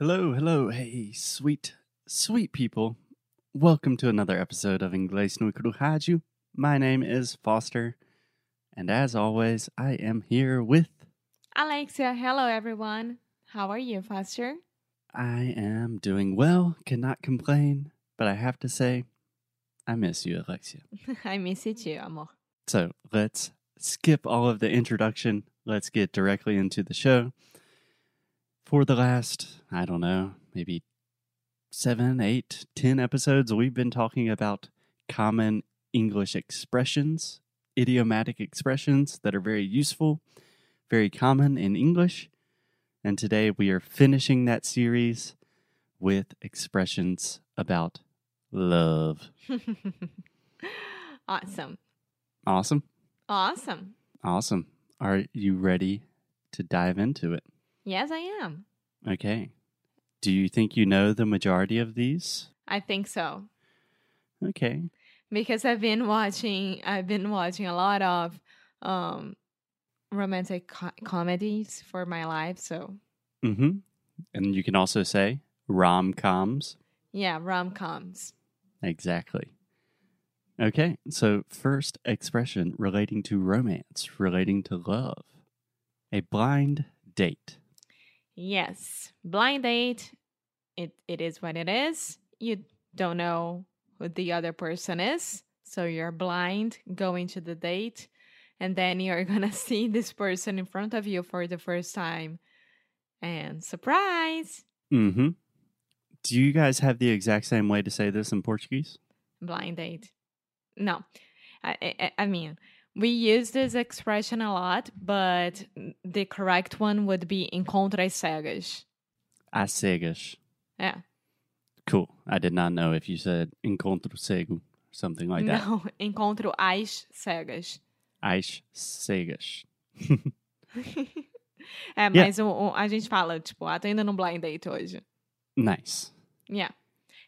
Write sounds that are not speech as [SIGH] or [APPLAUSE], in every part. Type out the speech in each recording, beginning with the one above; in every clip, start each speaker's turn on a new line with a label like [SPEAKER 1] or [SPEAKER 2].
[SPEAKER 1] Hello, hello, hey, sweet, sweet people. Welcome to another episode of Inglês no Rádio. My name is Foster, and as always, I am here with.
[SPEAKER 2] Alexia, hello everyone. How are you, Foster?
[SPEAKER 1] I am doing well, cannot complain, but I have to say, I miss you, Alexia. [LAUGHS]
[SPEAKER 2] I miss you too, amor.
[SPEAKER 1] So let's skip all of the introduction. Let's get directly into the show. For the last, I don't know, maybe seven, eight, ten episodes, we've been talking about common English expressions, idiomatic expressions that are very useful, very common in English. And today we are finishing that series with expressions about love. [LAUGHS]
[SPEAKER 2] awesome.
[SPEAKER 1] Awesome.
[SPEAKER 2] Awesome.
[SPEAKER 1] Awesome. Are you ready to dive into it?
[SPEAKER 2] Yes, I am.
[SPEAKER 1] Okay. Do you think you know the majority of these?
[SPEAKER 2] I think so.
[SPEAKER 1] Okay.
[SPEAKER 2] Because I've been watching I've been watching a lot of um romantic co- comedies for my life, so
[SPEAKER 1] Mm-hmm. And you can also say rom coms.
[SPEAKER 2] yeah, rom-coms.
[SPEAKER 1] Exactly. Okay. So, first expression relating to romance, relating to love. A blind date.
[SPEAKER 2] Yes. Blind date. It it is what it is. You don't know who the other person is. So you're blind going to the date and then you're [LAUGHS] gonna see this person in front of you for the first time. And surprise!
[SPEAKER 1] Mm-hmm. Do you guys have the exact same way to say this in Portuguese?
[SPEAKER 2] Blind date. No. I, I, I mean, we use this expression a lot, but the correct one would be encontras cegas.
[SPEAKER 1] As cegas.
[SPEAKER 2] Yeah.
[SPEAKER 1] Cool. I did not know if you said encontro cego, something like that.
[SPEAKER 2] Não, [LAUGHS] encontro as cegas.
[SPEAKER 1] As cegas. [LAUGHS]
[SPEAKER 2] é, mas o, o- a gente fala, tipo, ah, tô indo num blind date hoje.
[SPEAKER 1] Nice.
[SPEAKER 2] Yeah.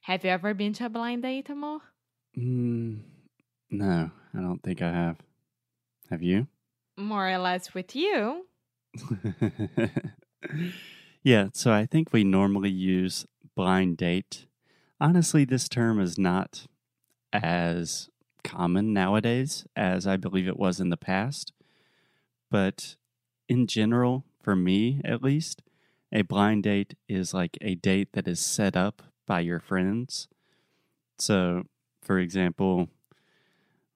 [SPEAKER 2] Have you ever been to a blind date, amor?
[SPEAKER 1] Mm, no, I don't think I have. Have you?
[SPEAKER 2] More or less with you. [LAUGHS]
[SPEAKER 1] yeah, so I think we normally use blind date. Honestly, this term is not as common nowadays as I believe it was in the past. But in general, for me at least, a blind date is like a date that is set up by your friends. So, for example,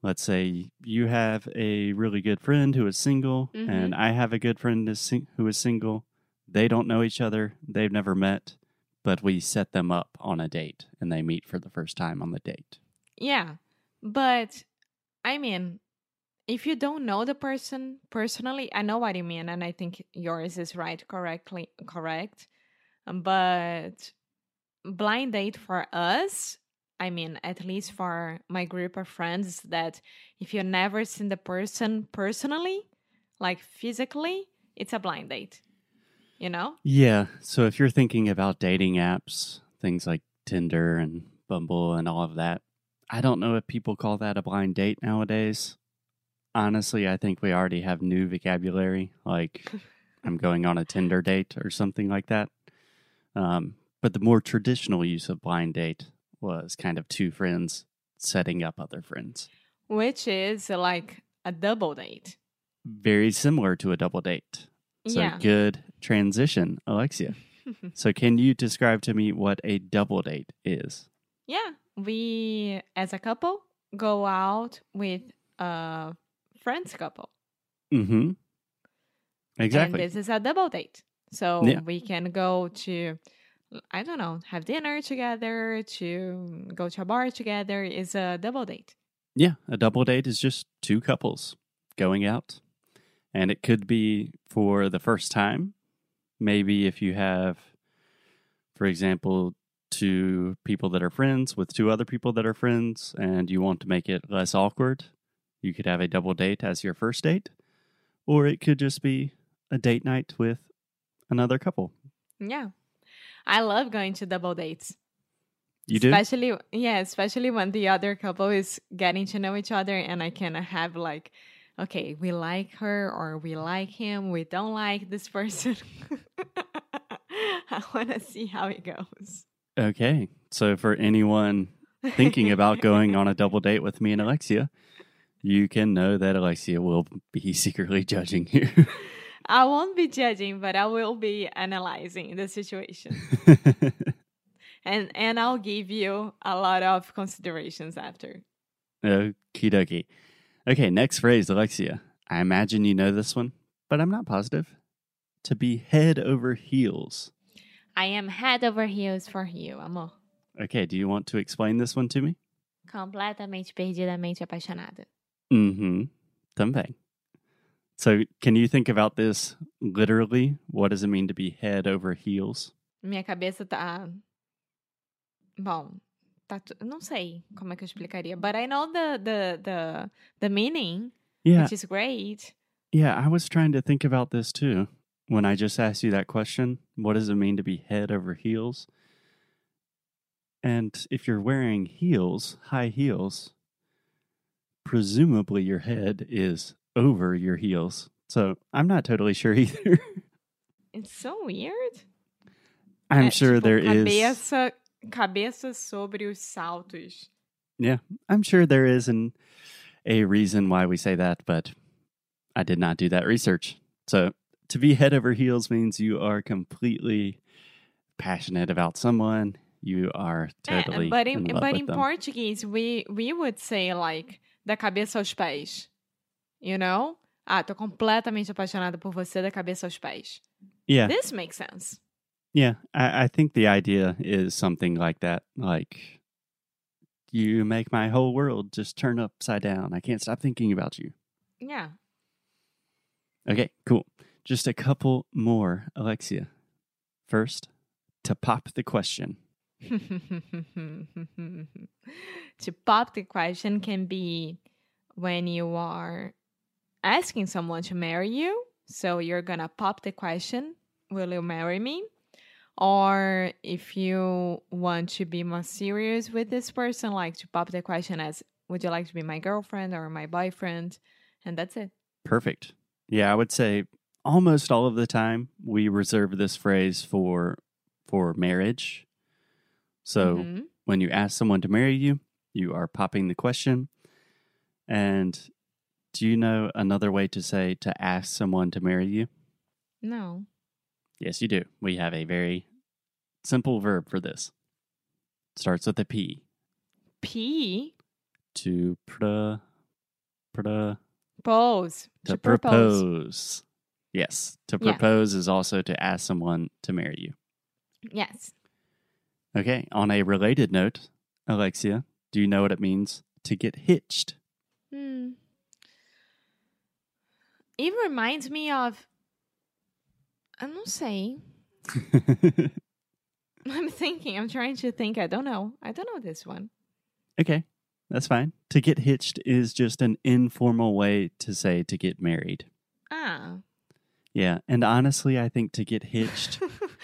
[SPEAKER 1] let's say you have a really good friend who is single,
[SPEAKER 2] Mhm.
[SPEAKER 1] and I have a good friend who is single. They don't know each other, they've never met, but we set them up on a date and they meet for the first time on the date.
[SPEAKER 2] Yeah. But, I mean, if you don't know the person personally, I know what you mean, and I think yours is right, correctly correct. But blind date for us, I mean, at least for my group of friends, that if you've never seen the person personally, like physically, it's a blind date. You know?
[SPEAKER 1] Yeah, so if you're thinking about dating apps, things like Tinder and Bumble and all of that, I don't know if people call that a blind date nowadays. Honestly, I think we already have new vocabulary, like [LAUGHS] I'm going on a Tinder date or something like that. Um, but the more traditional use of blind date was kind of two friends setting up other friends.
[SPEAKER 2] Which is like a double date.
[SPEAKER 1] Very similar to a double date. So
[SPEAKER 2] yeah.
[SPEAKER 1] good transition, Alexia. [LAUGHS] so can you describe to me what a double date is?
[SPEAKER 2] Yeah, we as a couple go out with a friends couple.
[SPEAKER 1] Mm-hmm. Exactly.
[SPEAKER 2] And this is a double date. So
[SPEAKER 1] Yeah.
[SPEAKER 2] we can go to I don't know, have dinner together, to go to a bar together is a double date.
[SPEAKER 1] yeah, a double date is just two couples going out. And it could be for the first time. Maybe if you have, for example, two people that are friends with two other people that are friends and you want to make it less awkward, you could have a double date as your first date. Or it could just be a date night with another couple.
[SPEAKER 2] Yeah. I love going to double dates.
[SPEAKER 1] You do?
[SPEAKER 2] especially yeah especially when the other couple is getting to know each other and i can have like okay we like her or we like him we don't like this [LAUGHS] person I want to see how it goes.
[SPEAKER 1] Okay. So for anyone thinking about going on a double date with me and Alexia, you can know that Alexia will be [LAUGHS] secretly judging you.
[SPEAKER 2] I won't be judging, but I will be analyzing the situation. [LAUGHS] and and I'll give you a lot of considerations after.
[SPEAKER 1] Okie dokie. Okay, next phrase, Alexia. I imagine you know this one, but I'm not positive. To be head over heels.
[SPEAKER 2] I am head over heels for you, amor.
[SPEAKER 1] Okay, do you want to explain this one to me?
[SPEAKER 2] Completamente perdidamente apaixonada.
[SPEAKER 1] Mm-hmm. Também. So can you think about this literally? What does it mean to be head over heels?
[SPEAKER 2] Minha cabeça tá. Bom, tá. Não sei como é que eu explicaria, but I know the the the the meaning,
[SPEAKER 1] Yeah,
[SPEAKER 2] which is great.
[SPEAKER 1] yeah. I was trying to think about this too when I just asked you that question. What does it mean to be head over heels? And if you're wearing heels, high heels, presumably your head is over your heels. So I'm not totally sure [LAUGHS] either.
[SPEAKER 2] It's so weird.
[SPEAKER 1] I'm
[SPEAKER 2] É,
[SPEAKER 1] sure
[SPEAKER 2] tipo,
[SPEAKER 1] there is.
[SPEAKER 2] cabeça, Cabeça sobre os saltos.
[SPEAKER 1] Yeah, I'm sure there is an a reason why we say that, but I did not do that research. So to be head over heels means you are completely passionate about someone. You are totally
[SPEAKER 2] but
[SPEAKER 1] in
[SPEAKER 2] in, but in
[SPEAKER 1] them.
[SPEAKER 2] Portuguese, we we would say like da cabeça aos pés. You know? Ah, tô completamente apaixonada por você da cabeça aos pés.
[SPEAKER 1] yeah,
[SPEAKER 2] This makes sense.
[SPEAKER 1] yeah. I, I think the idea is something like that. Like you make my whole world just turn upside down. I can't stop thinking about you.
[SPEAKER 2] Yeah.
[SPEAKER 1] Okay, cool. Just a couple more, Alexia. First, to pop the question. [LAUGHS]
[SPEAKER 2] to pop the question can be when you are asking someone to marry you. So you're gonna pop the question, Will you marry me? Or if you want to be more serious with this person, like to pop the question as, Would you like to be my girlfriend or my boyfriend? And that's it.
[SPEAKER 1] Perfect. Yeah, I would say almost all of the time we reserve this phrase for for marriage. So
[SPEAKER 2] Mhm.
[SPEAKER 1] when you ask someone to marry you, you are popping the question. And do you know another way to say to ask someone to marry you?
[SPEAKER 2] no.
[SPEAKER 1] Yes, you do. We have a very simple verb for this. Starts with a P.
[SPEAKER 2] P.
[SPEAKER 1] To pra, pra,
[SPEAKER 2] Pose.
[SPEAKER 1] to,
[SPEAKER 2] propose.
[SPEAKER 1] propose. Yes, to
[SPEAKER 2] Yeah.
[SPEAKER 1] propose is also to ask someone to marry you.
[SPEAKER 2] Yes.
[SPEAKER 1] Okay, on a related note, Alexia, do you know what it means to get hitched?
[SPEAKER 2] Hmm. It reminds me of. I don't say. I'm thinking. I'm trying to think. I don't know. I don't know this one.
[SPEAKER 1] okay, that's fine. To get hitched is just an informal way to say to get married.
[SPEAKER 2] Ah.
[SPEAKER 1] Yeah, and honestly, I think to get [LAUGHS] hitched,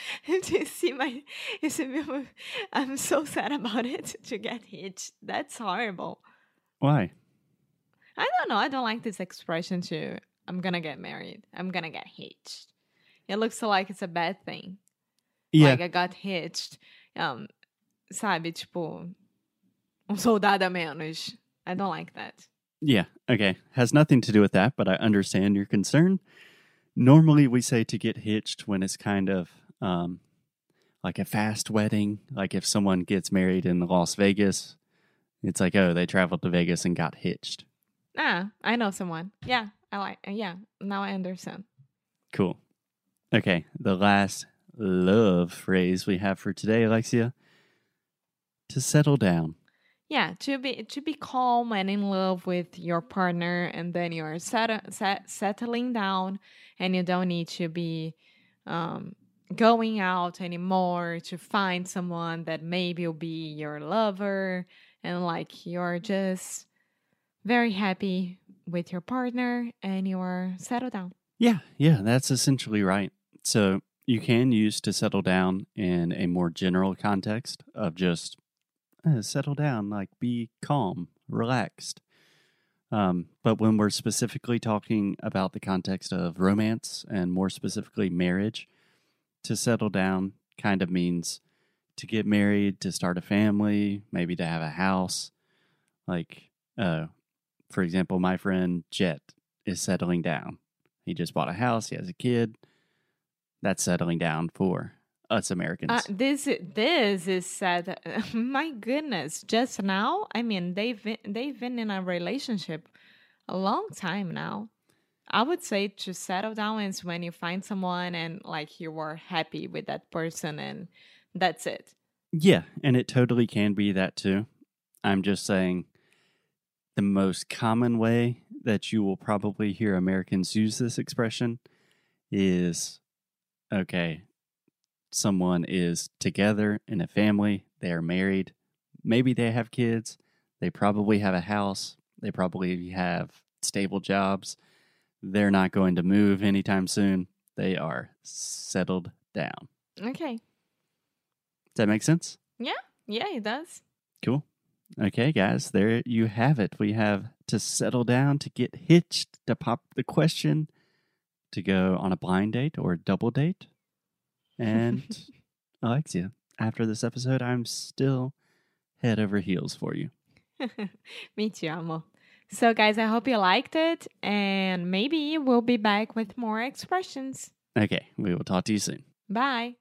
[SPEAKER 1] [LAUGHS]
[SPEAKER 2] You see my? You see me? I'm so sad about it [LAUGHS] to get hitched. That's horrible.
[SPEAKER 1] why?
[SPEAKER 2] I don't know. I don't like this expression to. I'm gonna get married. I'm gonna get hitched. It looks like it's a bad thing.
[SPEAKER 1] Yeah,
[SPEAKER 2] Like I got hitched. Um, sabe, tipo, um soldado a menos. I don't like that.
[SPEAKER 1] yeah, okay. Has nothing to do with that, but I understand your concern. Normally, we say to get hitched when it's kind of um, like a fast wedding. Like if someone gets married in Las Vegas, it's like, oh, they traveled to Vegas and got hitched.
[SPEAKER 2] Ah, I know someone. Yeah, I like. Yeah, now I understand.
[SPEAKER 1] Cool. Okay, the last love phrase we have for today, Alexia. To settle down.
[SPEAKER 2] Yeah, to be to be calm and in love with your partner, and then you're set, set, settling down, and you don't need to be um, going out anymore to find someone that maybe will be your lover, and like you're just very happy with your partner, and you're settled down.
[SPEAKER 1] Yeah, yeah, that's essentially right. So you can use to settle down in a more general context of just uh, settle down, like be calm, relaxed. Um, but when we're specifically talking about the context of romance and more specifically marriage, to settle down kind of means to get married, to start a family, maybe to have a house. Like, uh, for example, my friend Jet is settling down. He just bought a house, he has a kid. That's settling down for us Americans.
[SPEAKER 2] Uh, this this is sad. [LAUGHS] My goodness! Just now, I mean, they've been, they've been in a relationship a long time now. I would say to settle down is when you find someone and like you are happy with that person and that's it.
[SPEAKER 1] Yeah, and it totally can be that too. I'm just saying the most common way that you will probably hear Americans use this expression is okay, someone is together in a family, they are married, maybe they have kids, they probably have a house, they probably have stable jobs. They're not going to move anytime soon. They are settled down.
[SPEAKER 2] Okay.
[SPEAKER 1] Does that make sense?
[SPEAKER 2] Yeah, yeah, it does.
[SPEAKER 1] Cool. Okay, guys, there you have it. We have to settle down, to get hitched, to pop the question, to go on a blind date or a double date. And [LAUGHS] Alexia, after this episode, I'm still head over heels for you. [LAUGHS]
[SPEAKER 2] Me too, amo. So, guys, I hope you liked it, and maybe we'll be back with more expressions.
[SPEAKER 1] Okay, we will talk to you soon.
[SPEAKER 2] Bye.